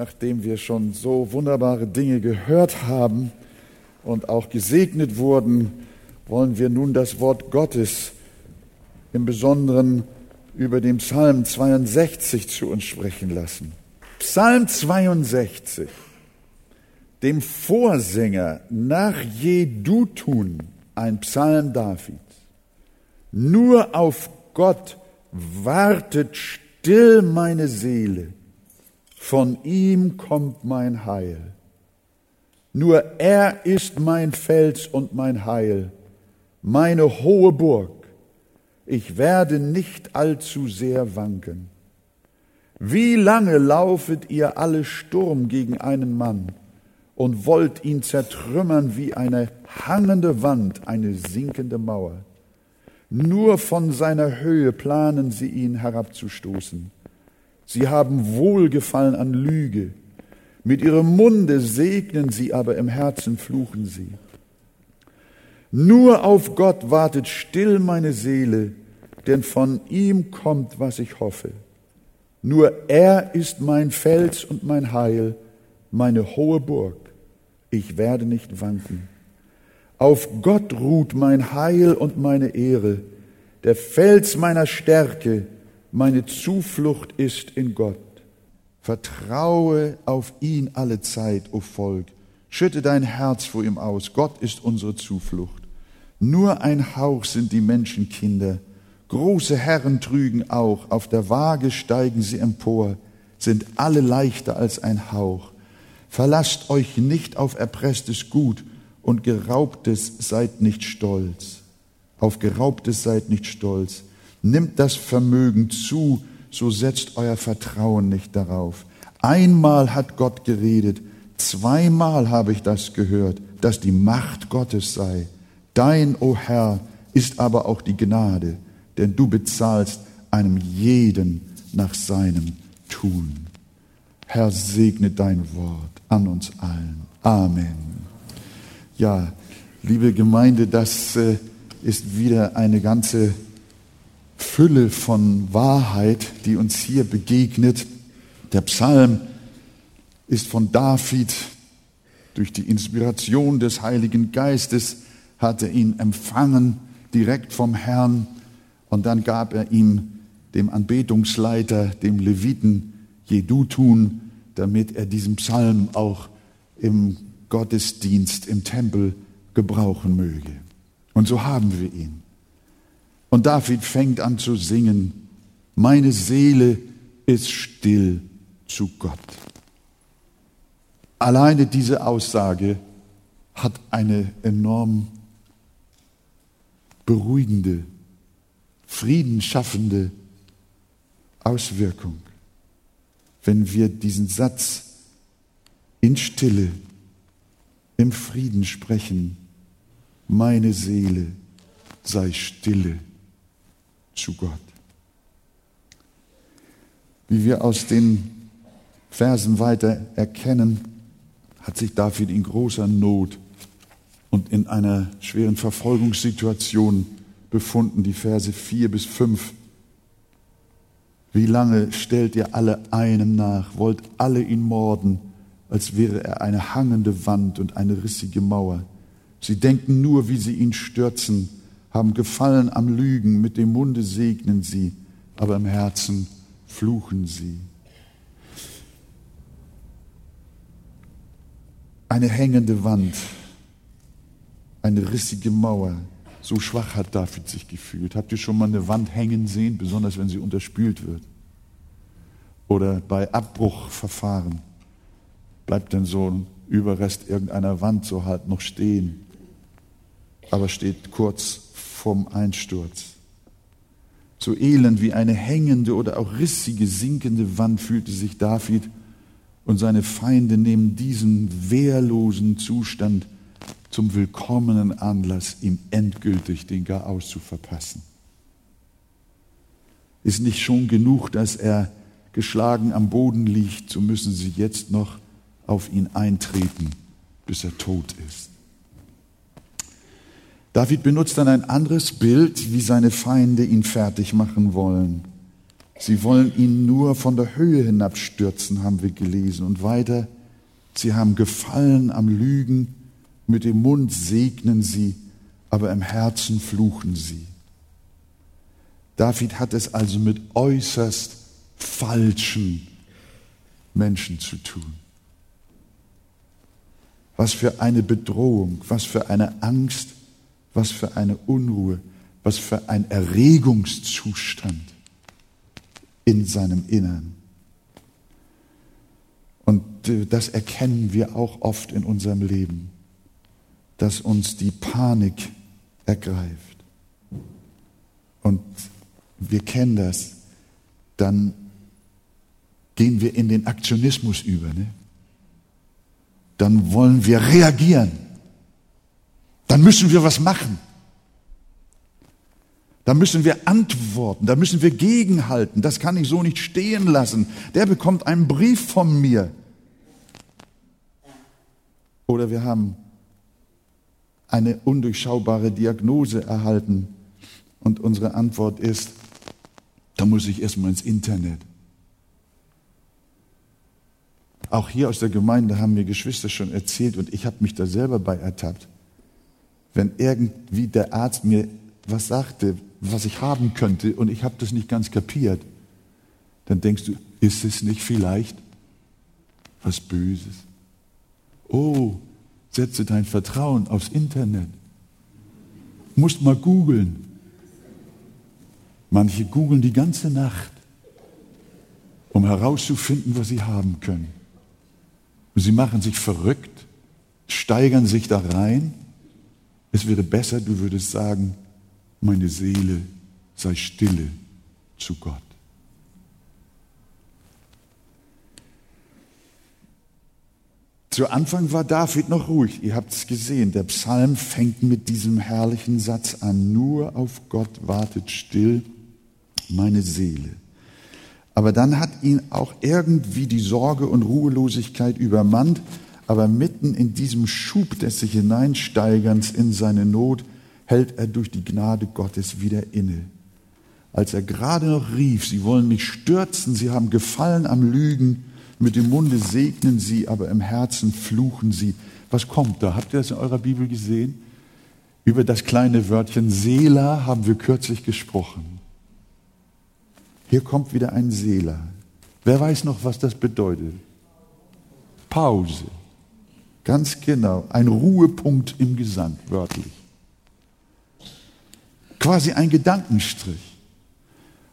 nachdem wir schon so wunderbare Dinge gehört haben und auch gesegnet wurden, wollen wir nun das Wort Gottes im Besonderen über den Psalm 62 zu uns sprechen lassen. Psalm 62, dem Vorsänger nach Jedutun, ein Psalm Davids. Nur auf Gott wartet still meine Seele, von ihm kommt mein Heil. Nur er ist mein Fels und mein Heil, meine hohe Burg. Ich werde nicht allzu sehr wanken. Wie lange laufet ihr alle Sturm gegen einen Mann und wollt ihn zertrümmern wie eine hangende Wand, eine sinkende Mauer? Nur von seiner Höhe planen sie ihn herabzustoßen. Sie haben Wohlgefallen an Lüge. Mit ihrem Munde segnen sie, aber im Herzen fluchen sie. Nur auf Gott wartet still meine Seele, denn von ihm kommt, was ich hoffe. Nur er ist mein Fels und mein Heil, meine hohe Burg. Ich werde nicht wanken. Auf Gott ruht mein Heil und meine Ehre. Der Fels meiner Stärke, meine Zuflucht ist in Gott. Vertraue auf ihn alle Zeit, o Volk. Schütte dein Herz vor ihm aus. Gott ist unsere Zuflucht. Nur ein Hauch sind die Menschenkinder. Große Herren trügen auch. Auf der Waage steigen sie empor, sind alle leichter als ein Hauch. Verlasst euch nicht auf erpresstes Gut und geraubtes seid nicht stolz. Auf geraubtes seid nicht stolz. Nimmt das Vermögen zu, so setzt euer Vertrauen nicht darauf. Einmal hat Gott geredet, zweimal habe ich das gehört, dass die Macht Gottes sei. Dein, o oh Herr, ist aber auch die Gnade, denn du bezahlst einem jeden nach seinem Tun. Herr, segne dein Wort an uns allen. Amen. Ja, liebe Gemeinde, das äh, ist wieder eine ganze Fülle von Wahrheit, die uns hier begegnet. Der Psalm ist von David durch die Inspiration des Heiligen Geistes, hat er ihn empfangen direkt vom Herrn und dann gab er ihm, dem Anbetungsleiter, dem Leviten Jedutun, damit er diesen Psalm auch im Gottesdienst, im Tempel gebrauchen möge. Und so haben wir ihn. Und David fängt an zu singen, meine Seele ist still zu Gott. Alleine diese Aussage hat eine enorm beruhigende, friedenschaffende Auswirkung, wenn wir diesen Satz in Stille, im Frieden sprechen, meine Seele sei stille zu Gott. Wie wir aus den Versen weiter erkennen, hat sich David in großer Not und in einer schweren Verfolgungssituation befunden, die Verse 4 bis 5. Wie lange stellt ihr alle einem nach, wollt alle ihn morden, als wäre er eine hangende Wand und eine rissige Mauer. Sie denken nur, wie sie ihn stürzen haben Gefallen am Lügen, mit dem Munde segnen sie, aber im Herzen fluchen sie. Eine hängende Wand, eine rissige Mauer, so schwach hat David sich gefühlt. Habt ihr schon mal eine Wand hängen sehen, besonders wenn sie unterspült wird? Oder bei Abbruchverfahren bleibt dann so ein Überrest irgendeiner Wand so halt noch stehen, aber steht kurz vom Einsturz. So elend wie eine hängende oder auch rissige, sinkende Wand fühlte sich David und seine Feinde nehmen diesen wehrlosen Zustand zum willkommenen Anlass, ihm endgültig den Garaus zu verpassen. Ist nicht schon genug, dass er geschlagen am Boden liegt, so müssen sie jetzt noch auf ihn eintreten, bis er tot ist. David benutzt dann ein anderes Bild, wie seine Feinde ihn fertig machen wollen. Sie wollen ihn nur von der Höhe hinabstürzen, haben wir gelesen. Und weiter, sie haben Gefallen am Lügen, mit dem Mund segnen sie, aber im Herzen fluchen sie. David hat es also mit äußerst falschen Menschen zu tun. Was für eine Bedrohung, was für eine Angst, was für eine Unruhe, was für ein Erregungszustand in seinem Innern. Und äh, das erkennen wir auch oft in unserem Leben, dass uns die Panik ergreift. Und wir kennen das, dann gehen wir in den Aktionismus über. Ne? Dann wollen wir reagieren. Dann müssen wir was machen. Da müssen wir antworten, da müssen wir gegenhalten. Das kann ich so nicht stehen lassen. Der bekommt einen Brief von mir. Oder wir haben eine undurchschaubare Diagnose erhalten und unsere Antwort ist, da muss ich erstmal ins Internet. Auch hier aus der Gemeinde haben mir Geschwister schon erzählt und ich habe mich da selber bei ertappt. Wenn irgendwie der Arzt mir was sagte, was ich haben könnte und ich habe das nicht ganz kapiert, dann denkst du, ist es nicht vielleicht was Böses? Oh, setze dein Vertrauen aufs Internet. Musst mal googeln. Manche googeln die ganze Nacht, um herauszufinden, was sie haben können. Und sie machen sich verrückt, steigern sich da rein. Es wäre besser, du würdest sagen, meine Seele sei stille zu Gott. Zu Anfang war David noch ruhig. Ihr habt es gesehen. Der Psalm fängt mit diesem herrlichen Satz an. Nur auf Gott wartet still meine Seele. Aber dann hat ihn auch irgendwie die Sorge und Ruhelosigkeit übermannt. Aber mitten in diesem Schub des sich hineinsteigerns in seine Not hält er durch die Gnade Gottes wieder inne. Als er gerade noch rief, sie wollen mich stürzen, sie haben Gefallen am Lügen, mit dem Munde segnen sie, aber im Herzen fluchen sie. Was kommt da? Habt ihr das in eurer Bibel gesehen? Über das kleine Wörtchen Seela haben wir kürzlich gesprochen. Hier kommt wieder ein Seela. Wer weiß noch, was das bedeutet? Pause. Ganz genau. Ein Ruhepunkt im Gesang, wörtlich quasi ein Gedankenstrich.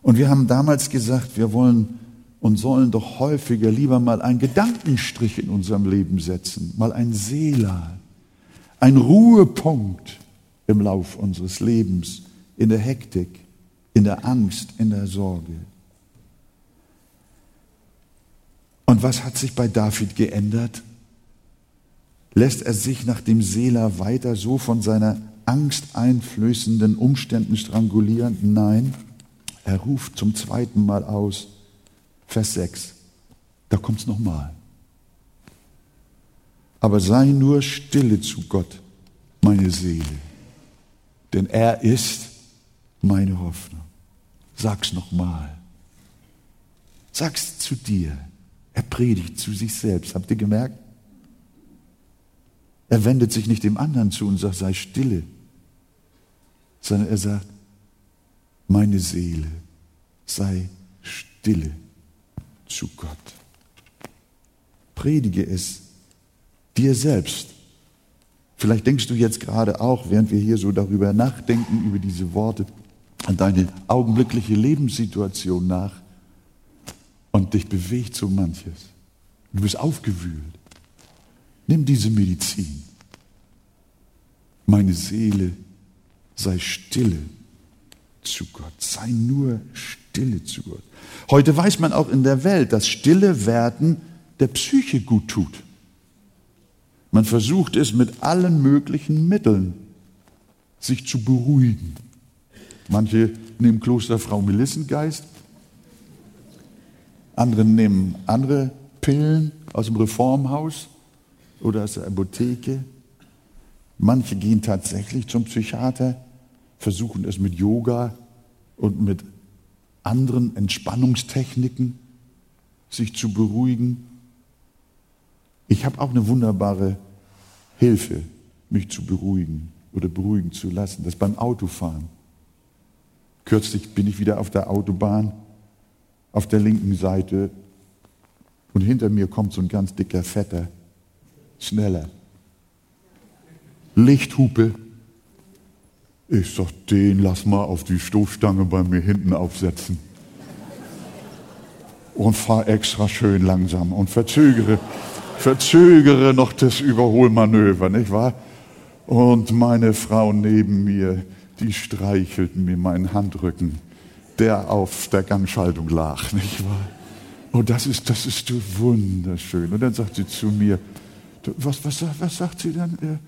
Und wir haben damals gesagt, wir wollen und sollen doch häufiger lieber mal einen Gedankenstrich in unserem Leben setzen, mal ein Seela, ein Ruhepunkt im Lauf unseres Lebens, in der Hektik, in der Angst, in der Sorge. Und was hat sich bei David geändert? Lässt er sich nach dem Seela weiter so von seiner angsteinflößenden Umständen strangulieren? Nein, er ruft zum zweiten Mal aus. Vers 6. Da kommt es nochmal. Aber sei nur stille zu Gott, meine Seele, denn er ist meine Hoffnung. Sag's nochmal. Sag's zu dir. Er predigt zu sich selbst. Habt ihr gemerkt? Er wendet sich nicht dem anderen zu und sagt, sei stille sondern er sagt, meine Seele sei stille zu Gott. Predige es dir selbst. Vielleicht denkst du jetzt gerade auch, während wir hier so darüber nachdenken, über diese Worte, an deine augenblickliche Lebenssituation nach und dich bewegt so manches. Du bist aufgewühlt. Nimm diese Medizin. Meine Seele sei stille zu Gott. Sei nur stille zu Gott. Heute weiß man auch in der Welt, dass stille Werden der Psyche gut tut. Man versucht es mit allen möglichen Mitteln, sich zu beruhigen. Manche nehmen Klosterfrau Melissengeist, andere nehmen andere Pillen aus dem Reformhaus oder aus der Apotheke. Manche gehen tatsächlich zum Psychiater versuchen es mit Yoga und mit anderen Entspannungstechniken, sich zu beruhigen. Ich habe auch eine wunderbare Hilfe, mich zu beruhigen oder beruhigen zu lassen. Das beim Autofahren. Kürzlich bin ich wieder auf der Autobahn, auf der linken Seite, und hinter mir kommt so ein ganz dicker, fetter, schneller. Lichthupe. Ich sag, den lass mal auf die Stoßstange bei mir hinten aufsetzen. Und fahr extra schön langsam und verzögere, verzögere noch das Überholmanöver, nicht wahr? Und meine Frau neben mir, die streichelt mir meinen Handrücken, der auf der Gangschaltung lag, nicht wahr? Und das ist, das ist wunderschön. Und dann sagt sie zu mir, was, was, was sagt sie dann?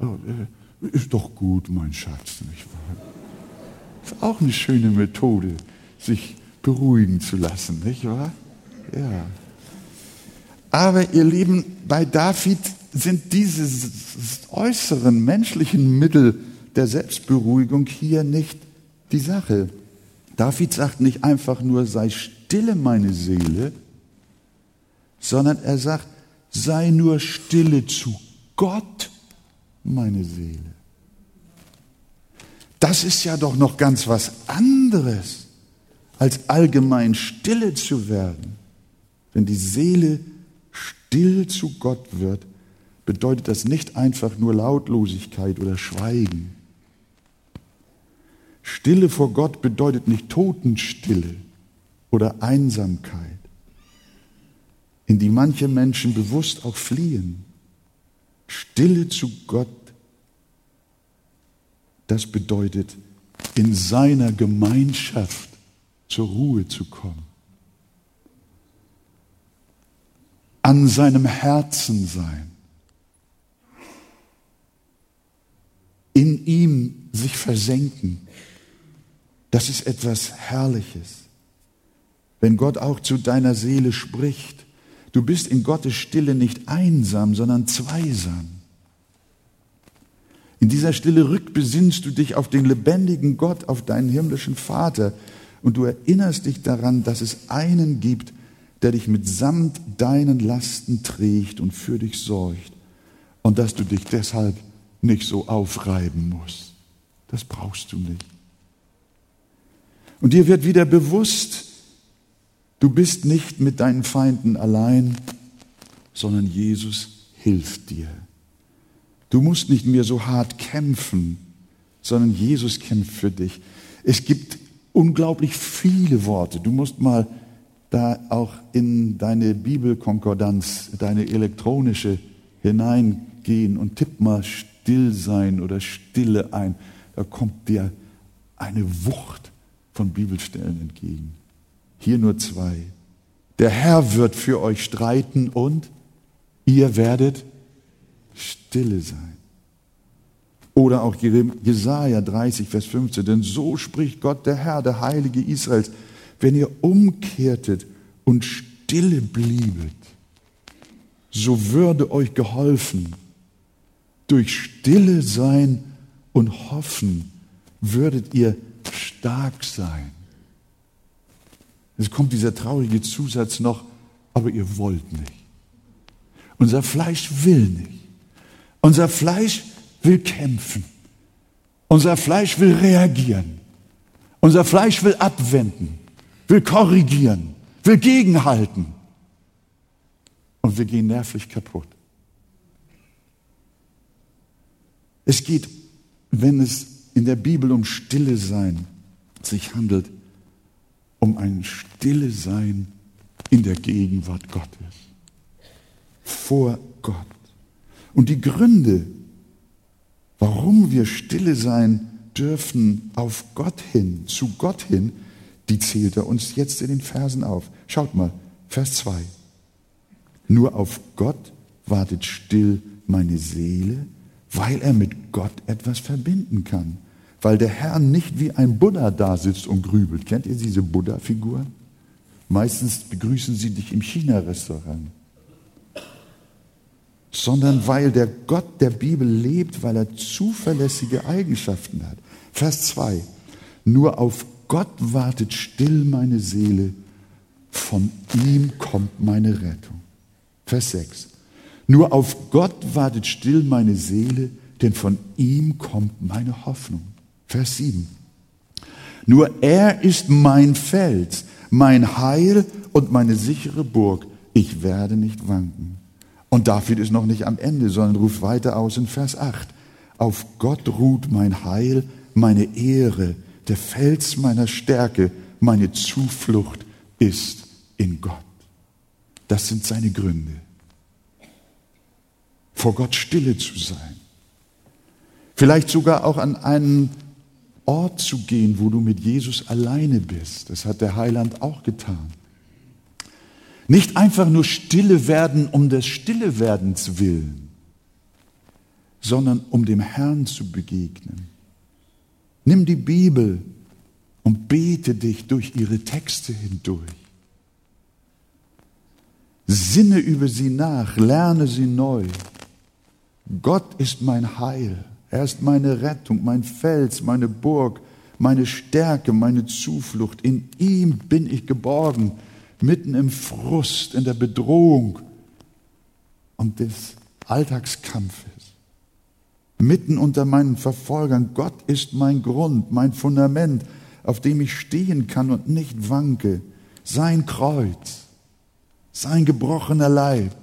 Oh, äh, ist doch gut, mein Schatz, nicht wahr? Ist auch eine schöne Methode, sich beruhigen zu lassen, nicht wahr? Ja. Aber ihr Lieben, bei David sind diese äußeren menschlichen Mittel der Selbstberuhigung hier nicht die Sache. David sagt nicht einfach nur, sei stille meine Seele, sondern er sagt, sei nur stille zu Gott meine Seele. Das ist ja doch noch ganz was anderes, als allgemein stille zu werden. Wenn die Seele still zu Gott wird, bedeutet das nicht einfach nur Lautlosigkeit oder Schweigen. Stille vor Gott bedeutet nicht Totenstille oder Einsamkeit, in die manche Menschen bewusst auch fliehen. Stille zu Gott, das bedeutet, in seiner Gemeinschaft zur Ruhe zu kommen. An seinem Herzen sein. In ihm sich versenken. Das ist etwas Herrliches. Wenn Gott auch zu deiner Seele spricht Du bist in Gottes Stille nicht einsam, sondern zweisam. In dieser Stille rückbesinnst du dich auf den lebendigen Gott, auf deinen himmlischen Vater und du erinnerst dich daran, dass es einen gibt, der dich mitsamt deinen Lasten trägt und für dich sorgt und dass du dich deshalb nicht so aufreiben musst. Das brauchst du nicht. Und dir wird wieder bewusst, Du bist nicht mit deinen Feinden allein, sondern Jesus hilft dir. Du musst nicht mehr so hart kämpfen, sondern Jesus kämpft für dich. Es gibt unglaublich viele Worte. Du musst mal da auch in deine Bibelkonkordanz, deine elektronische hineingehen und tipp mal still sein oder Stille ein. Da kommt dir eine Wucht von Bibelstellen entgegen. Hier nur zwei. Der Herr wird für euch streiten und ihr werdet stille sein. Oder auch Jesaja 30, Vers 15. Denn so spricht Gott, der Herr, der Heilige Israels, wenn ihr umkehrtet und stille bliebet, so würde euch geholfen. Durch stille sein und hoffen würdet ihr stark sein. Es kommt dieser traurige Zusatz noch, aber ihr wollt nicht. Unser Fleisch will nicht. Unser Fleisch will kämpfen. Unser Fleisch will reagieren. Unser Fleisch will abwenden, will korrigieren, will gegenhalten. Und wir gehen nervlich kaputt. Es geht, wenn es in der Bibel um Stille sein sich handelt, um ein stille Sein in der Gegenwart Gottes. Vor Gott. Und die Gründe, warum wir stille sein dürfen auf Gott hin, zu Gott hin, die zählt er uns jetzt in den Versen auf. Schaut mal, Vers 2. Nur auf Gott wartet still meine Seele, weil er mit Gott etwas verbinden kann weil der Herr nicht wie ein Buddha da sitzt und grübelt. Kennt ihr diese Buddha-Figuren? Meistens begrüßen sie dich im China-Restaurant. Sondern weil der Gott der Bibel lebt, weil er zuverlässige Eigenschaften hat. Vers 2. Nur auf Gott wartet still meine Seele, von ihm kommt meine Rettung. Vers 6. Nur auf Gott wartet still meine Seele, denn von ihm kommt meine Hoffnung. Vers 7. Nur er ist mein Fels, mein Heil und meine sichere Burg. Ich werde nicht wanken. Und David ist noch nicht am Ende, sondern ruft weiter aus in Vers 8. Auf Gott ruht mein Heil, meine Ehre, der Fels meiner Stärke, meine Zuflucht ist in Gott. Das sind seine Gründe. Vor Gott stille zu sein. Vielleicht sogar auch an einen Ort zu gehen, wo du mit Jesus alleine bist. Das hat der Heiland auch getan. Nicht einfach nur stille werden um des Stillewerdens willen, sondern um dem Herrn zu begegnen. Nimm die Bibel und bete dich durch ihre Texte hindurch. Sinne über sie nach, lerne sie neu. Gott ist mein Heil, er ist meine Rettung, mein Fels, meine Burg, meine Stärke, meine Zuflucht. In ihm bin ich geborgen, mitten im Frust, in der Bedrohung und des Alltagskampfes mitten unter meinen Verfolgern. Gott ist mein Grund, mein Fundament, auf dem ich stehen kann und nicht wanke. Sein Kreuz, sein gebrochener Leib,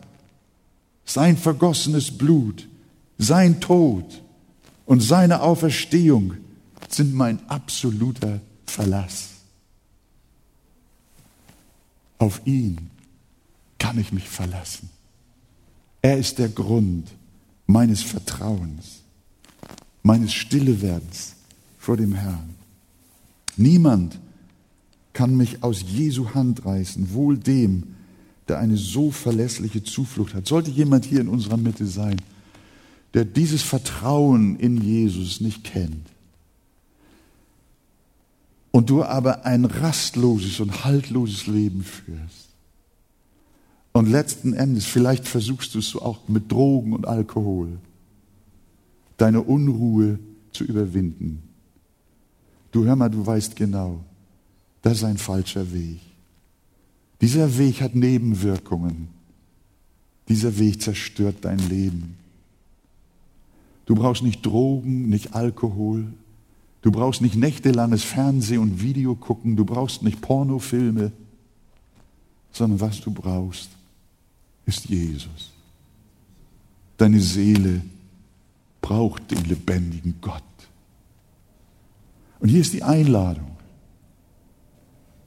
sein vergossenes Blut, sein Tod und seine Auferstehung sind mein absoluter Verlass. Auf ihn kann ich mich verlassen. Er ist der Grund meines Vertrauens meines Stillewerdens vor dem Herrn. Niemand kann mich aus Jesu Hand reißen, wohl dem, der eine so verlässliche Zuflucht hat. Sollte jemand hier in unserer Mitte sein, der dieses Vertrauen in Jesus nicht kennt, und du aber ein rastloses und haltloses Leben führst, und letzten Endes, vielleicht versuchst du es auch mit Drogen und Alkohol, deine Unruhe zu überwinden. Du hör mal, du weißt genau, das ist ein falscher Weg. Dieser Weg hat Nebenwirkungen. Dieser Weg zerstört dein Leben. Du brauchst nicht Drogen, nicht Alkohol. Du brauchst nicht nächtelanges Fernseh- und Video gucken. Du brauchst nicht Pornofilme. Sondern was du brauchst, ist Jesus. Deine Seele braucht den lebendigen Gott. Und hier ist die Einladung.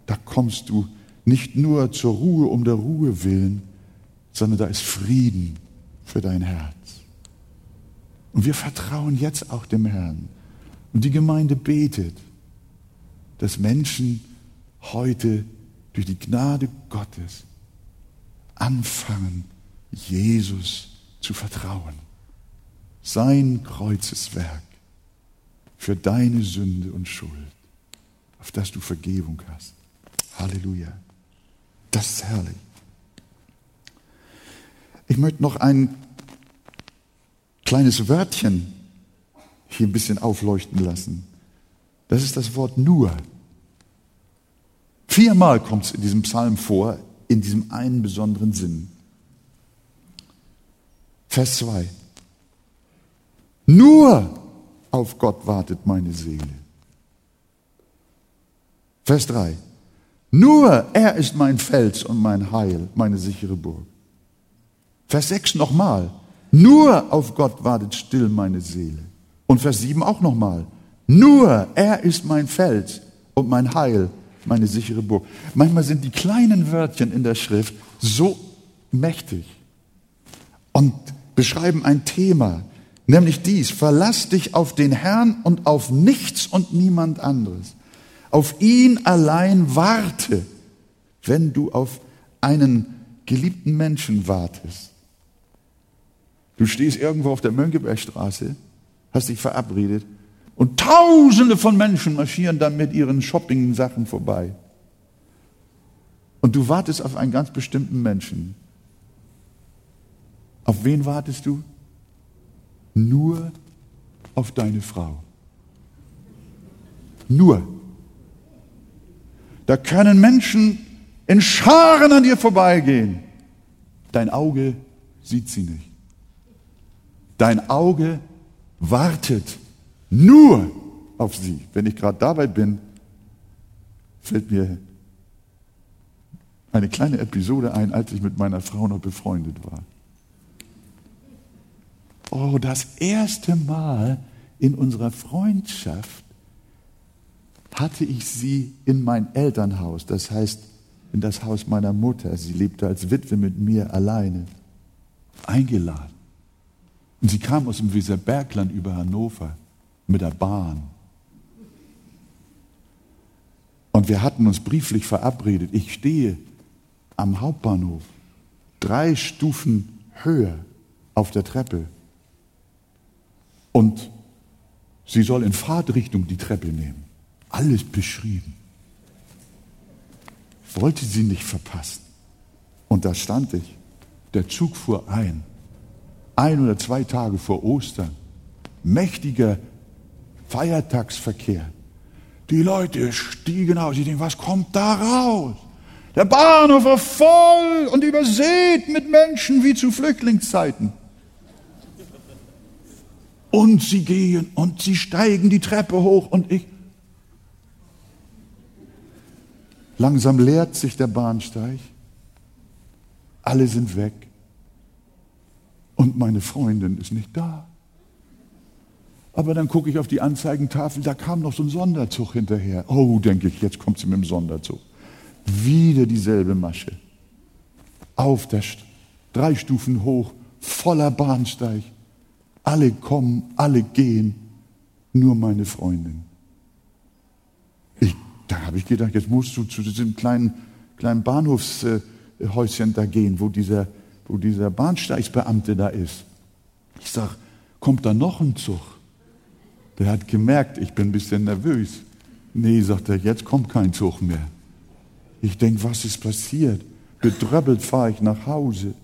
Da kommst du nicht nur zur Ruhe um der Ruhe willen, sondern da ist Frieden für dein Herz. Und wir vertrauen jetzt auch dem Herrn. Und die Gemeinde betet, dass Menschen heute durch die Gnade Gottes anfangen, Jesus zu vertrauen sein Kreuzeswerk für deine Sünde und Schuld, auf das du Vergebung hast. Halleluja. Das ist herrlich. Ich möchte noch ein kleines Wörtchen hier ein bisschen aufleuchten lassen. Das ist das Wort nur. Viermal kommt es in diesem Psalm vor, in diesem einen besonderen Sinn. Vers 2. Nur auf Gott wartet meine Seele. Vers 3. Nur er ist mein Fels und mein Heil, meine sichere Burg. Vers 6 nochmal. Nur auf Gott wartet still meine Seele. Und Vers 7 auch nochmal. Nur er ist mein Fels und mein Heil, meine sichere Burg. Manchmal sind die kleinen Wörtchen in der Schrift so mächtig und beschreiben ein Thema, Nämlich dies, verlass dich auf den Herrn und auf nichts und niemand anderes. Auf ihn allein warte, wenn du auf einen geliebten Menschen wartest. Du stehst irgendwo auf der Mönckebergstraße, hast dich verabredet und tausende von Menschen marschieren dann mit ihren Shopping-Sachen vorbei. Und du wartest auf einen ganz bestimmten Menschen. Auf wen wartest du? nur auf deine Frau. Nur. Da können Menschen in Scharen an dir vorbeigehen. Dein Auge sieht sie nicht. Dein Auge wartet nur auf sie. Wenn ich gerade dabei bin, fällt mir eine kleine Episode ein, als ich mit meiner Frau noch befreundet war. Oh, das erste Mal in unserer Freundschaft hatte ich sie in mein Elternhaus, das heißt in das Haus meiner Mutter. Sie lebte als Witwe mit mir alleine, eingeladen. Und sie kam aus dem Weserbergland über Hannover mit der Bahn. Und wir hatten uns brieflich verabredet. Ich stehe am Hauptbahnhof, drei Stufen höher auf der Treppe. Und sie soll in Fahrtrichtung die Treppe nehmen. Alles beschrieben. Wollte sie nicht verpassen. Und da stand ich. Der Zug fuhr ein. Ein oder zwei Tage vor Ostern. Mächtiger Feiertagsverkehr. Die Leute stiegen aus. Ich denke, was kommt da raus? Der Bahnhof war voll und übersät mit Menschen wie zu Flüchtlingszeiten. Und sie gehen und sie steigen die Treppe hoch und ich. Langsam leert sich der Bahnsteig. Alle sind weg. Und meine Freundin ist nicht da. Aber dann gucke ich auf die Anzeigentafel, da kam noch so ein Sonderzug hinterher. Oh, denke ich, jetzt kommt sie mit dem Sonderzug. Wieder dieselbe Masche. Auf der St drei Stufen hoch, voller Bahnsteig. Alle kommen, alle gehen, nur meine Freundin. Ich, da habe ich gedacht, jetzt musst du zu diesem kleinen, kleinen Bahnhofshäuschen da gehen, wo dieser, wo dieser Bahnsteigsbeamte da ist. Ich sage, kommt da noch ein Zug? Der hat gemerkt, ich bin ein bisschen nervös. Nee, sagt er, jetzt kommt kein Zug mehr. Ich denke, was ist passiert? Bedröppelt fahre ich nach Hause.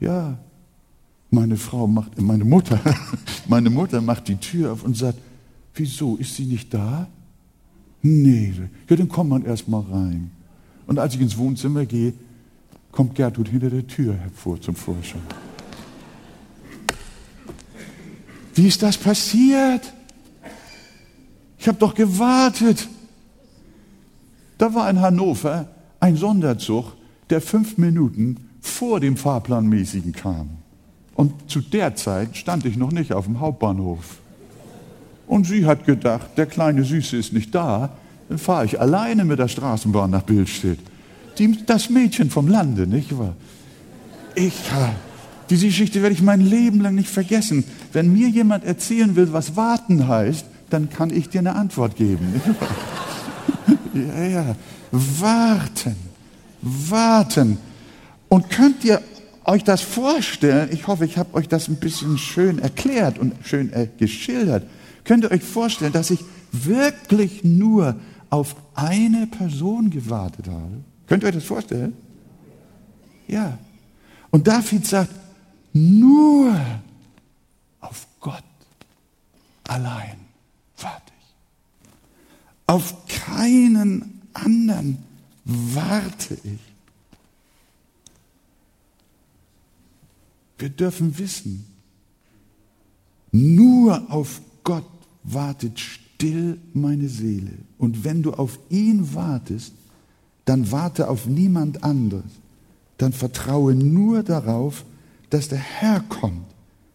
Ja, meine Frau macht, meine Mutter, meine Mutter macht die Tür auf und sagt, wieso, ist sie nicht da? Nee, ja, dann kommt man erst mal rein. Und als ich ins Wohnzimmer gehe, kommt Gertrud hinter der Tür hervor zum Vorschein. Wie ist das passiert? Ich habe doch gewartet. Da war in Hannover ein Sonderzug, der fünf Minuten vor dem Fahrplanmäßigen kam. Und zu der Zeit stand ich noch nicht auf dem Hauptbahnhof. Und sie hat gedacht, der kleine Süße ist nicht da, dann fahre ich alleine mit der Straßenbahn nach Bildstedt. Die, das Mädchen vom Lande, nicht wahr? Ich, diese Geschichte werde ich mein Leben lang nicht vergessen. Wenn mir jemand erzählen will, was warten heißt, dann kann ich dir eine Antwort geben. ja, ja, warten, warten. Und könnt ihr euch das vorstellen, ich hoffe, ich habe euch das ein bisschen schön erklärt und schön äh, geschildert, könnt ihr euch vorstellen, dass ich wirklich nur auf eine Person gewartet habe? Könnt ihr euch das vorstellen? Ja. Und David sagt, nur auf Gott allein warte ich. Auf keinen anderen warte ich. Wir dürfen wissen, nur auf Gott wartet still meine Seele. Und wenn du auf ihn wartest, dann warte auf niemand anderes. Dann vertraue nur darauf, dass der Herr kommt,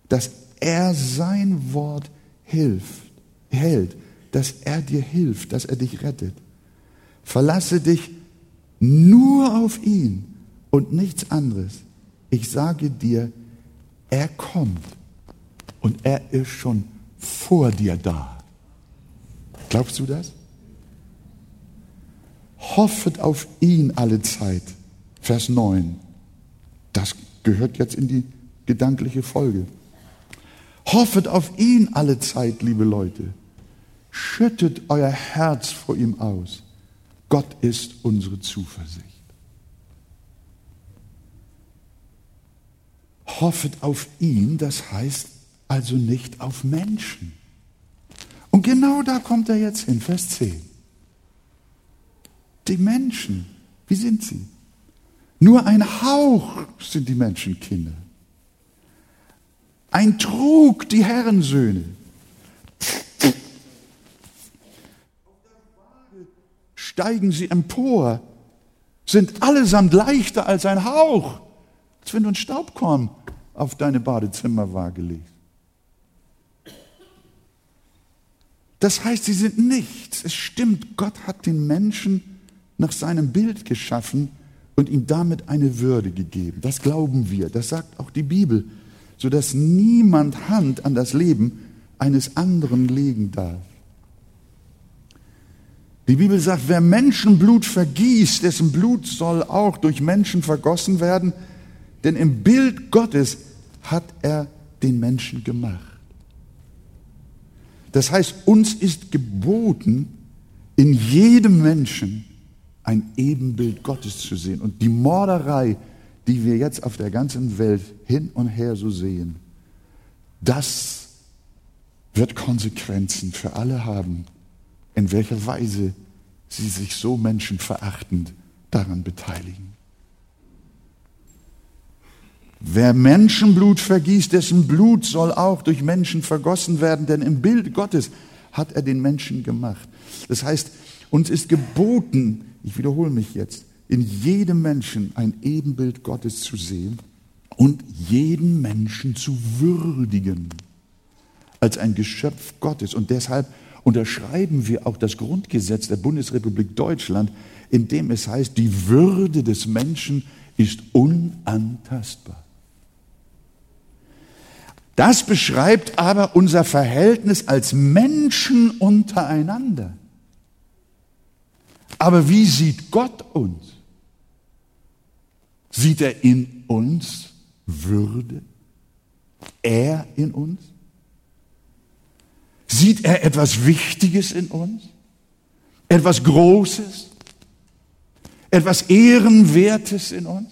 dass er sein Wort hilft, hält, dass er dir hilft, dass er dich rettet. Verlasse dich nur auf ihn und nichts anderes. Ich sage dir, er kommt und er ist schon vor dir da. Glaubst du das? Hoffet auf ihn alle Zeit. Vers 9. Das gehört jetzt in die gedankliche Folge. Hoffet auf ihn alle Zeit, liebe Leute. Schüttet euer Herz vor ihm aus. Gott ist unsere Zuversicht. hoffet auf ihn, das heißt also nicht auf Menschen. Und genau da kommt er jetzt hin, Vers 10. die Menschen, wie sind sie? Nur ein Hauch sind die Menschenkinder. Ein Trug die Herrensöhne. Steigen sie empor, sind allesamt leichter als ein Hauch, als wenn du ein Staubkorn auf deine Badezimmerwaage legst. Das heißt, sie sind nichts. Es stimmt, Gott hat den Menschen nach seinem Bild geschaffen und ihm damit eine Würde gegeben. Das glauben wir, das sagt auch die Bibel, sodass niemand Hand an das Leben eines anderen legen darf. Die Bibel sagt, wer Menschenblut vergießt, dessen Blut soll auch durch Menschen vergossen werden, denn im Bild Gottes hat er den Menschen gemacht. Das heißt, uns ist geboten, in jedem Menschen ein Ebenbild Gottes zu sehen. Und die Morderei, die wir jetzt auf der ganzen Welt hin und her so sehen, das wird Konsequenzen für alle haben, in welcher Weise sie sich so menschenverachtend daran beteiligen. Wer Menschenblut vergießt, dessen Blut soll auch durch Menschen vergossen werden, denn im Bild Gottes hat er den Menschen gemacht. Das heißt, uns ist geboten, ich wiederhole mich jetzt, in jedem Menschen ein Ebenbild Gottes zu sehen und jeden Menschen zu würdigen als ein Geschöpf Gottes. Und deshalb unterschreiben wir auch das Grundgesetz der Bundesrepublik Deutschland, in dem es heißt, die Würde des Menschen ist unantastbar. Das beschreibt aber unser Verhältnis als Menschen untereinander. Aber wie sieht Gott uns? Sieht er in uns Würde? Er in uns? Sieht er etwas Wichtiges in uns? Etwas Großes? Etwas Ehrenwertes in uns?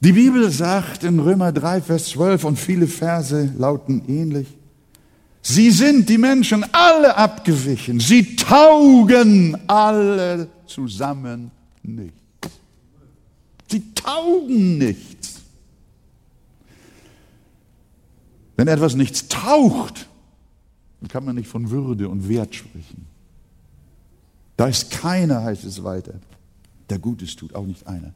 Die Bibel sagt in Römer 3, Vers 12 und viele Verse lauten ähnlich, Sie sind, die Menschen, alle abgewichen. Sie taugen alle zusammen nichts. Sie taugen nichts. Wenn etwas nichts taucht, dann kann man nicht von Würde und Wert sprechen. Da ist keiner, heißt es weiter, der Gutes tut, auch nicht einer.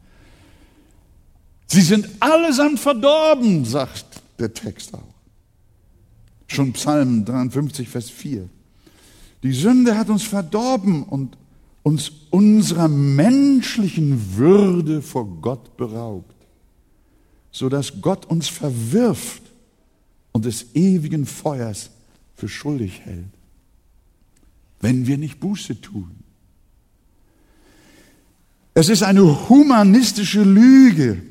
Sie sind allesamt verdorben, sagt der Text auch. Schon Psalm 53, Vers 4. Die Sünde hat uns verdorben und uns unserer menschlichen Würde vor Gott beraubt, sodass Gott uns verwirft und des ewigen Feuers für schuldig hält, wenn wir nicht Buße tun. Es ist eine humanistische Lüge,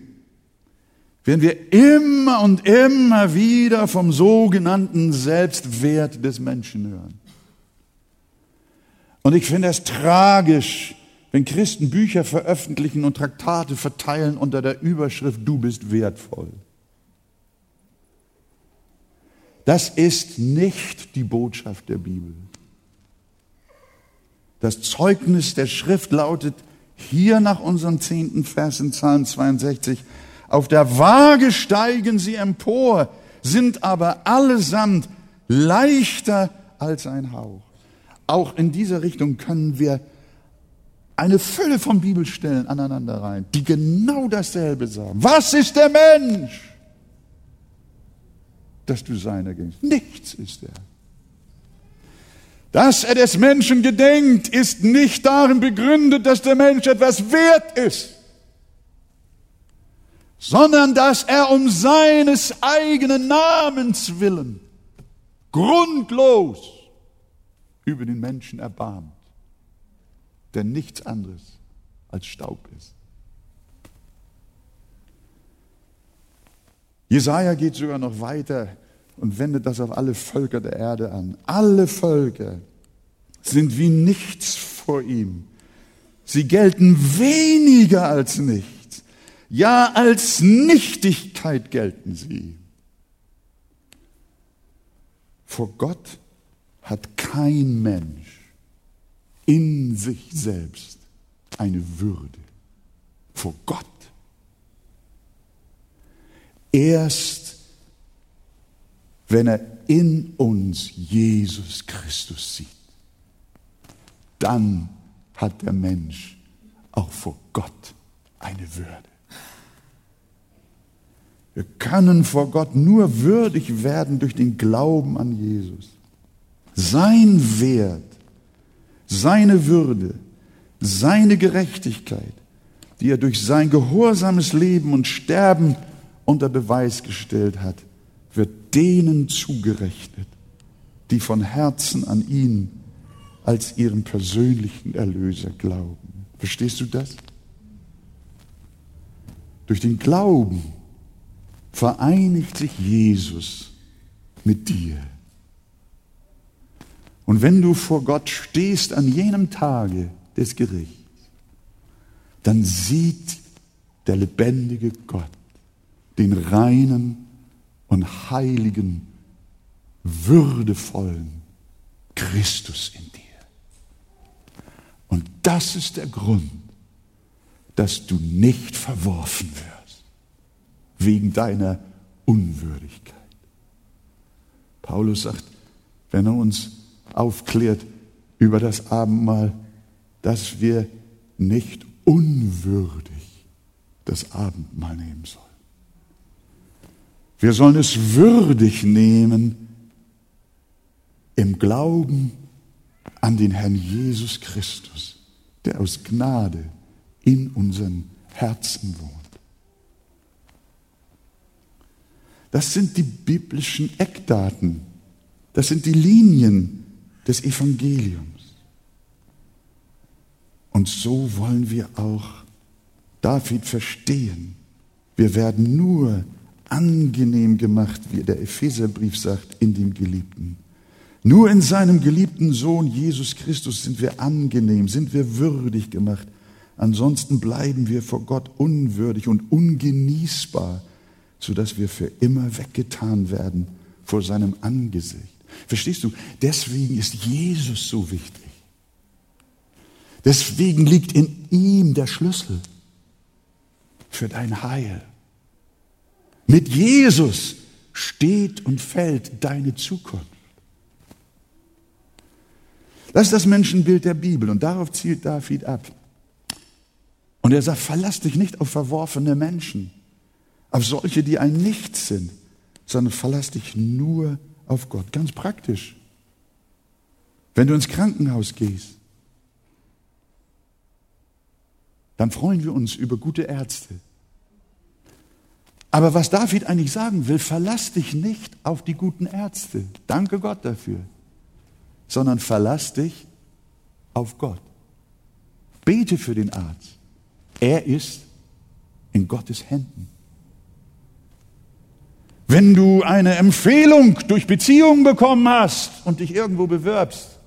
wenn wir immer und immer wieder vom sogenannten Selbstwert des Menschen hören. Und ich finde es tragisch, wenn Christen Bücher veröffentlichen und Traktate verteilen unter der Überschrift Du bist wertvoll. Das ist nicht die Botschaft der Bibel. Das Zeugnis der Schrift lautet hier nach unserem zehnten Vers in Psalm 62, auf der Waage steigen sie empor, sind aber allesamt leichter als ein Hauch. Auch in dieser Richtung können wir eine Fülle von Bibelstellen aneinander rein, die genau dasselbe sagen. Was ist der Mensch? Dass du seiner gehst. Nichts ist er. Dass er des Menschen gedenkt, ist nicht darin begründet, dass der Mensch etwas wert ist sondern dass er um seines eigenen Namens willen grundlos über den Menschen erbarmt, der nichts anderes als Staub ist. Jesaja geht sogar noch weiter und wendet das auf alle Völker der Erde an. Alle Völker sind wie nichts vor ihm. Sie gelten weniger als nichts. Ja, als Nichtigkeit gelten sie. Vor Gott hat kein Mensch in sich selbst eine Würde vor Gott. Erst wenn er in uns Jesus Christus sieht, dann hat der Mensch auch vor Gott eine Würde. Wir können vor Gott nur würdig werden durch den Glauben an Jesus. Sein Wert, seine Würde, seine Gerechtigkeit, die er durch sein gehorsames Leben und Sterben unter Beweis gestellt hat, wird denen zugerechnet, die von Herzen an ihn als ihren persönlichen Erlöser glauben. Verstehst du das? Durch den Glauben vereinigt sich Jesus mit dir. Und wenn du vor Gott stehst an jenem Tage des Gerichts, dann sieht der lebendige Gott den reinen und heiligen, würdevollen Christus in dir. Und das ist der Grund, dass du nicht verworfen wirst wegen deiner Unwürdigkeit. Paulus sagt, wenn er uns aufklärt über das Abendmahl, dass wir nicht unwürdig das Abendmahl nehmen sollen. Wir sollen es würdig nehmen im Glauben an den Herrn Jesus Christus, der aus Gnade in unseren Herzen wohnt. Das sind die biblischen Eckdaten, das sind die Linien des Evangeliums. Und so wollen wir auch David verstehen. Wir werden nur angenehm gemacht, wie der Epheserbrief sagt, in dem Geliebten. Nur in seinem geliebten Sohn Jesus Christus sind wir angenehm, sind wir würdig gemacht. Ansonsten bleiben wir vor Gott unwürdig und ungenießbar, sodass wir für immer weggetan werden vor seinem Angesicht. Verstehst du? Deswegen ist Jesus so wichtig. Deswegen liegt in ihm der Schlüssel für dein Heil. Mit Jesus steht und fällt deine Zukunft. Das ist das Menschenbild der Bibel und darauf zielt David ab. Und er sagt, verlass dich nicht auf verworfene Menschen, auf solche, die ein Nichts sind, sondern verlass dich nur auf Gott. Ganz praktisch. Wenn du ins Krankenhaus gehst, dann freuen wir uns über gute Ärzte. Aber was David eigentlich sagen will, verlass dich nicht auf die guten Ärzte. Danke Gott dafür. Sondern verlass dich auf Gott. Bete für den Arzt. Er ist in Gottes Händen. Wenn du eine Empfehlung durch Beziehungen bekommen hast und dich irgendwo bewirbst,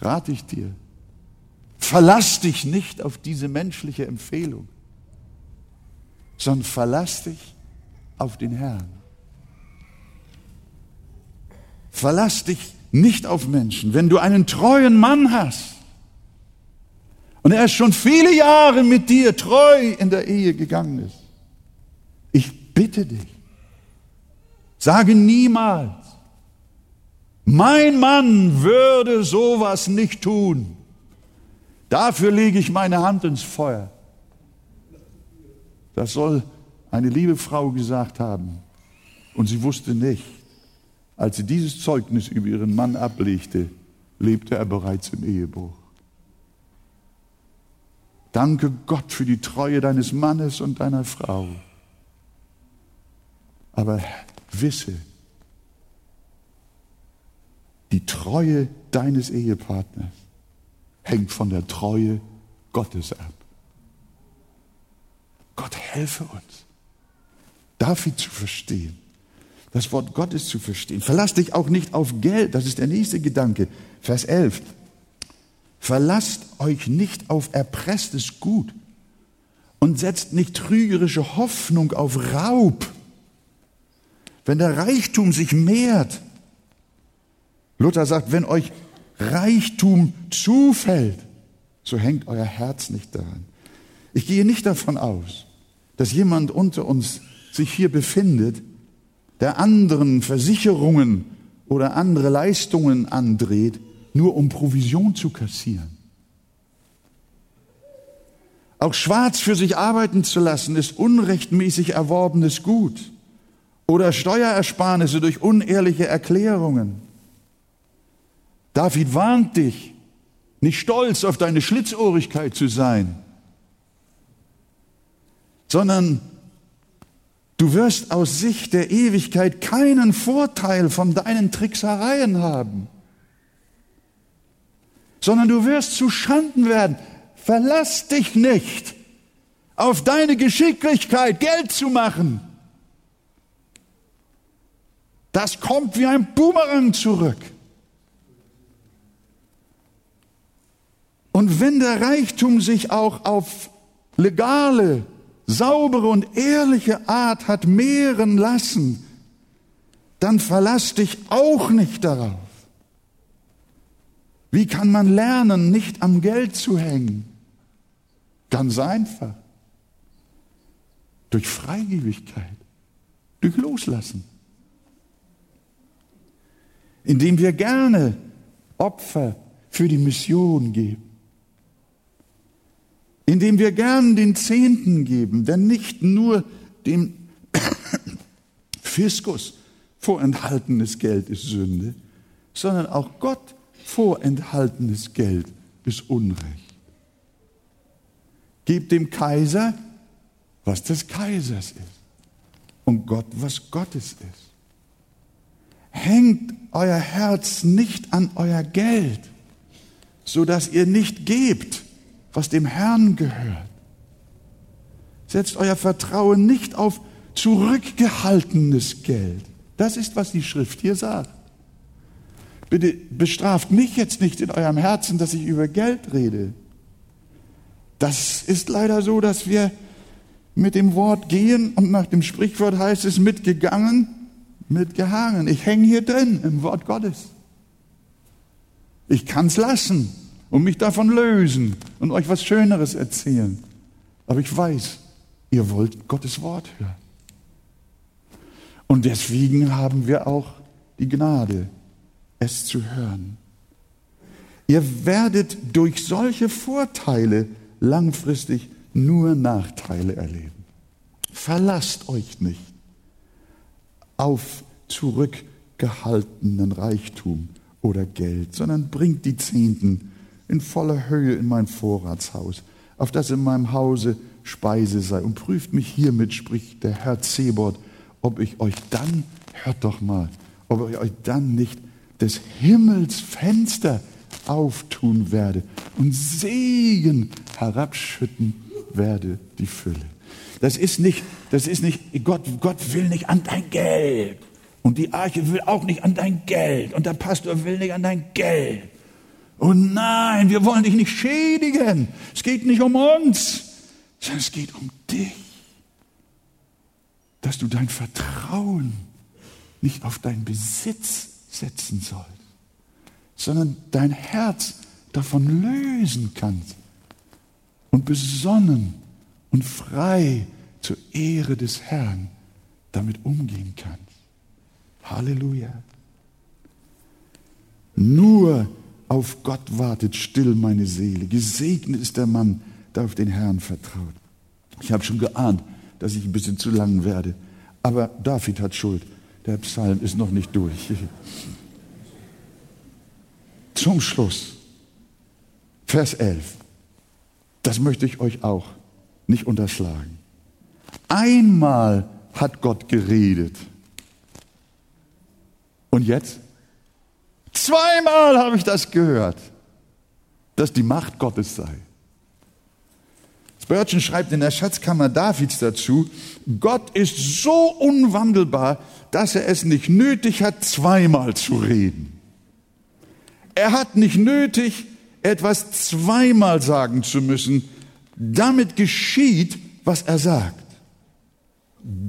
rate ich dir, Verlass dich nicht auf diese menschliche Empfehlung, sondern verlass dich auf den Herrn. Verlass dich nicht auf Menschen. Wenn du einen treuen Mann hast und er schon viele Jahre mit dir treu in der Ehe gegangen ist, ich bitte dich, sage niemals, mein Mann würde sowas nicht tun. Dafür lege ich meine Hand ins Feuer. Das soll eine liebe Frau gesagt haben. Und sie wusste nicht, als sie dieses Zeugnis über ihren Mann ablegte, lebte er bereits im Ehebruch. Danke Gott für die Treue deines Mannes und deiner Frau. Aber wisse, die Treue deines Ehepartners hängt von der Treue Gottes ab. Gott helfe uns, David zu verstehen, das Wort Gottes zu verstehen. Verlass dich auch nicht auf Geld, das ist der nächste Gedanke. Vers 11. Verlasst euch nicht auf erpresstes Gut und setzt nicht trügerische Hoffnung auf Raub. Wenn der Reichtum sich mehrt, Luther sagt, wenn euch Reichtum zufällt, so hängt euer Herz nicht daran. Ich gehe nicht davon aus, dass jemand unter uns sich hier befindet, der anderen Versicherungen oder andere Leistungen andreht, nur um Provision zu kassieren. Auch schwarz für sich arbeiten zu lassen, ist unrechtmäßig erworbenes Gut. Oder Steuerersparnisse durch unehrliche Erklärungen. David warnt dich, nicht stolz auf deine Schlitzohrigkeit zu sein, sondern du wirst aus Sicht der Ewigkeit keinen Vorteil von deinen Tricksereien haben, sondern du wirst zu Schanden werden. Verlass dich nicht auf deine Geschicklichkeit, Geld zu machen. Das kommt wie ein Boomerang zurück. Und wenn der Reichtum sich auch auf legale, saubere und ehrliche Art hat mehren lassen, dann verlass dich auch nicht darauf. Wie kann man lernen, nicht am Geld zu hängen? Ganz einfach. Durch Freigebigkeit, durch Loslassen. Indem wir gerne Opfer für die Mission geben. Indem wir gern den Zehnten geben, denn nicht nur dem Fiskus vorenthaltenes Geld ist Sünde, sondern auch Gott vorenthaltenes Geld ist Unrecht. Gebt dem Kaiser, was des Kaisers ist. Und Gott, was Gottes ist. Hängt euer Herz nicht an euer Geld, so dass ihr nicht gebt, was dem Herrn gehört. Setzt euer Vertrauen nicht auf zurückgehaltenes Geld. Das ist, was die Schrift hier sagt. Bitte bestraft mich jetzt nicht in eurem Herzen, dass ich über Geld rede. Das ist leider so, dass wir mit dem Wort gehen und nach dem Sprichwort heißt es mitgegangen, mitgehangen. Ich hänge hier drin im Wort Gottes. Ich kann es lassen und mich davon lösen und euch was Schöneres erzählen. Aber ich weiß, ihr wollt Gottes Wort hören. Und deswegen haben wir auch die Gnade, es zu hören. Ihr werdet durch solche Vorteile langfristig nur Nachteile erleben. Verlasst euch nicht auf zurückgehaltenen Reichtum oder Geld, sondern bringt die Zehnten in voller Höhe in mein Vorratshaus, auf das in meinem Hause Speise sei. Und prüft mich hiermit, spricht der Herr Zebot, ob ich euch dann, hört doch mal, ob ich euch dann nicht des Himmels Fenster auftun werde und Segen herabschütten werde, die Fülle. Das ist nicht, das ist nicht, Gott, Gott will nicht an dein Geld. Und die Arche will auch nicht an dein Geld. Und der Pastor will nicht an dein Geld. Und nein, wir wollen dich nicht schädigen. Es geht nicht um uns, sondern es geht um dich. Dass du dein Vertrauen nicht auf deinen Besitz setzen sollst, sondern dein Herz davon lösen kannst und besonnen und frei zur Ehre des Herrn damit umgehen kannst. Halleluja. Nur auf Gott wartet still meine Seele. Gesegnet ist der Mann, der auf den Herrn vertraut. Ich habe schon geahnt, dass ich ein bisschen zu lang werde. Aber David hat Schuld. Der Psalm ist noch nicht durch. Zum Schluss, Vers 11. Das möchte ich euch auch nicht unterschlagen. Einmal hat Gott geredet. Und jetzt? Zweimal habe ich das gehört, dass die Macht Gottes sei. Spurgeon schreibt in der Schatzkammer Davids dazu, Gott ist so unwandelbar, dass er es nicht nötig hat, zweimal zu reden. Er hat nicht nötig, etwas zweimal sagen zu müssen. Damit geschieht, was er sagt.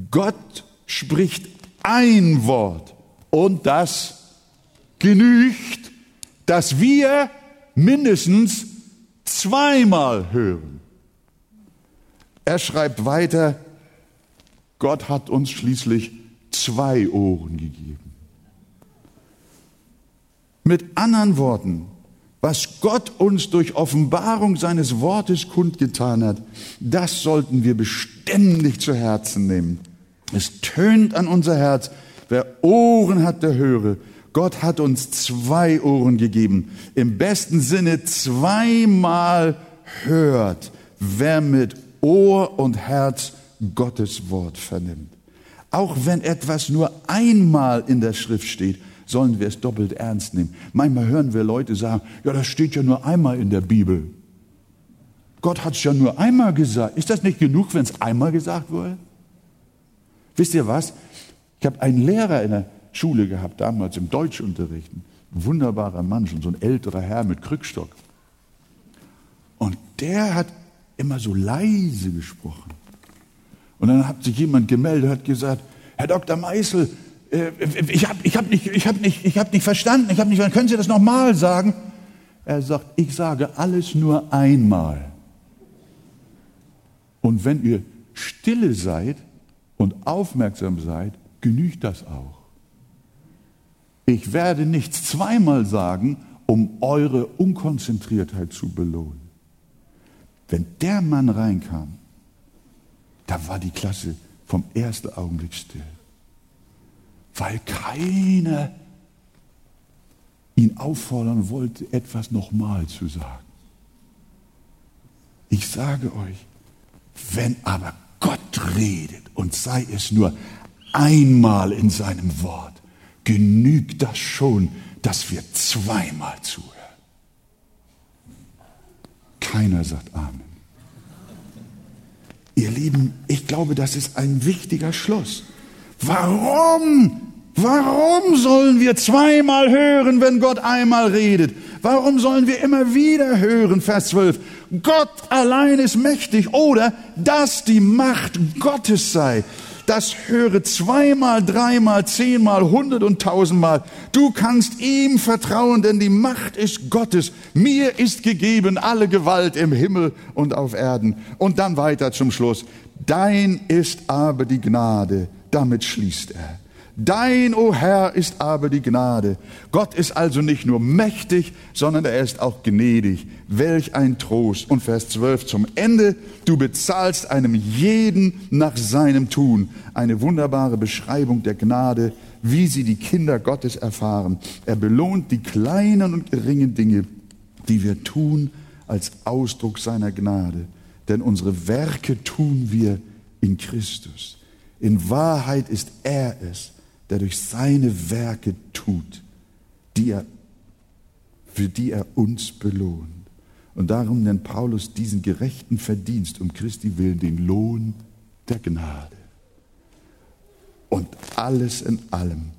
Gott spricht ein Wort und das genügt, dass wir mindestens zweimal hören. Er schreibt weiter, Gott hat uns schließlich zwei Ohren gegeben. Mit anderen Worten, was Gott uns durch Offenbarung seines Wortes kundgetan hat, das sollten wir beständig zu Herzen nehmen. Es tönt an unser Herz, wer Ohren hat, der höre. Gott hat uns zwei Ohren gegeben. Im besten Sinne zweimal hört, wer mit Ohr und Herz Gottes Wort vernimmt. Auch wenn etwas nur einmal in der Schrift steht, sollen wir es doppelt ernst nehmen. Manchmal hören wir Leute sagen, ja, das steht ja nur einmal in der Bibel. Gott hat es ja nur einmal gesagt. Ist das nicht genug, wenn es einmal gesagt wurde? Wisst ihr was? Ich habe einen Lehrer in der Schule gehabt, damals im Deutschunterricht. Ein wunderbarer Mann, schon so ein älterer Herr mit Krückstock. Und der hat immer so leise gesprochen. Und dann hat sich jemand gemeldet, hat gesagt, Herr Dr. Meißel, ich habe ich hab nicht, ich hab nicht, ich hab nicht verstanden, ich hab nicht, können Sie das nochmal sagen? Er sagt, ich sage alles nur einmal. Und wenn ihr stille seid und aufmerksam seid, genügt das auch. Ich werde nichts zweimal sagen, um eure Unkonzentriertheit zu belohnen. Wenn der Mann reinkam, da war die Klasse vom ersten Augenblick still weil keiner ihn auffordern wollte, etwas nochmal zu sagen. Ich sage euch, wenn aber Gott redet und sei es nur einmal in seinem Wort, genügt das schon, dass wir zweimal zuhören. Keiner sagt Amen. Ihr Lieben, ich glaube, das ist ein wichtiger Schluss. Warum Warum sollen wir zweimal hören, wenn Gott einmal redet? Warum sollen wir immer wieder hören? Vers 12. Gott allein ist mächtig oder dass die Macht Gottes sei. Das höre zweimal, dreimal, zehnmal, hundert und tausendmal. Du kannst ihm vertrauen, denn die Macht ist Gottes. Mir ist gegeben alle Gewalt im Himmel und auf Erden. Und dann weiter zum Schluss. Dein ist aber die Gnade. Damit schließt er. Dein, o oh Herr, ist aber die Gnade. Gott ist also nicht nur mächtig, sondern er ist auch gnädig. Welch ein Trost. Und Vers 12 zum Ende. Du bezahlst einem jeden nach seinem Tun. Eine wunderbare Beschreibung der Gnade, wie sie die Kinder Gottes erfahren. Er belohnt die kleinen und geringen Dinge, die wir tun, als Ausdruck seiner Gnade. Denn unsere Werke tun wir in Christus. In Wahrheit ist er es, der durch seine Werke tut, die er, für die er uns belohnt. Und darum nennt Paulus diesen gerechten Verdienst um Christi willen den Lohn der Gnade. Und alles in allem,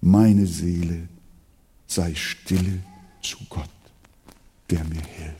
meine Seele, sei stille zu Gott, der mir hilft.